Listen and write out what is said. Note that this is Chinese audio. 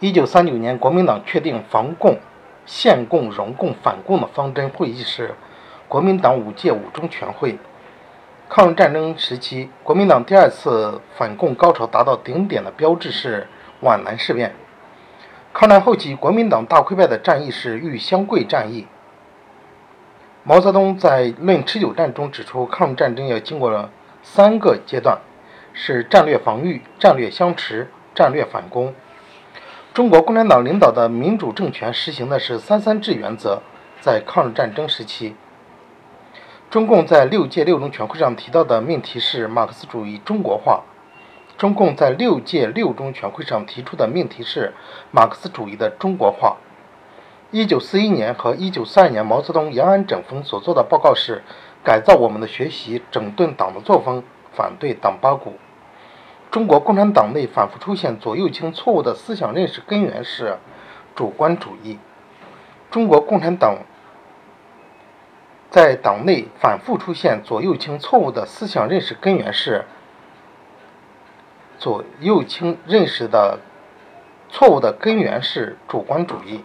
一九三九年，国民党确定防共、限共、容共、反共的方针会议是国民党五届五中全会。抗日战争时期，国民党第二次反共高潮达到顶点的标志是皖南事变。抗战后期，国民党大溃败的战役是豫湘桂战役。毛泽东在《论持久战》中指出，抗日战争要经过了三个阶段，是战略防御、战略相持、战略反攻。中国共产党领导的民主政权实行的是“三三制”原则。在抗日战争时期，中共在六届六中全会上提到的命题是马克思主义中国化。中共在六届六中全会上提出的命题是马克思主义的中国化。一九四一年和一九四二年，毛泽东延安整风所做的报告是改造我们的学习，整顿党的作风，反对党八股。中国共产党内反复出现左右倾错误的思想认识，根源是主观主义。中国共产党在党内反复出现左右倾错误的思想认识，根源是左右倾认识的错误的根源是主观主义。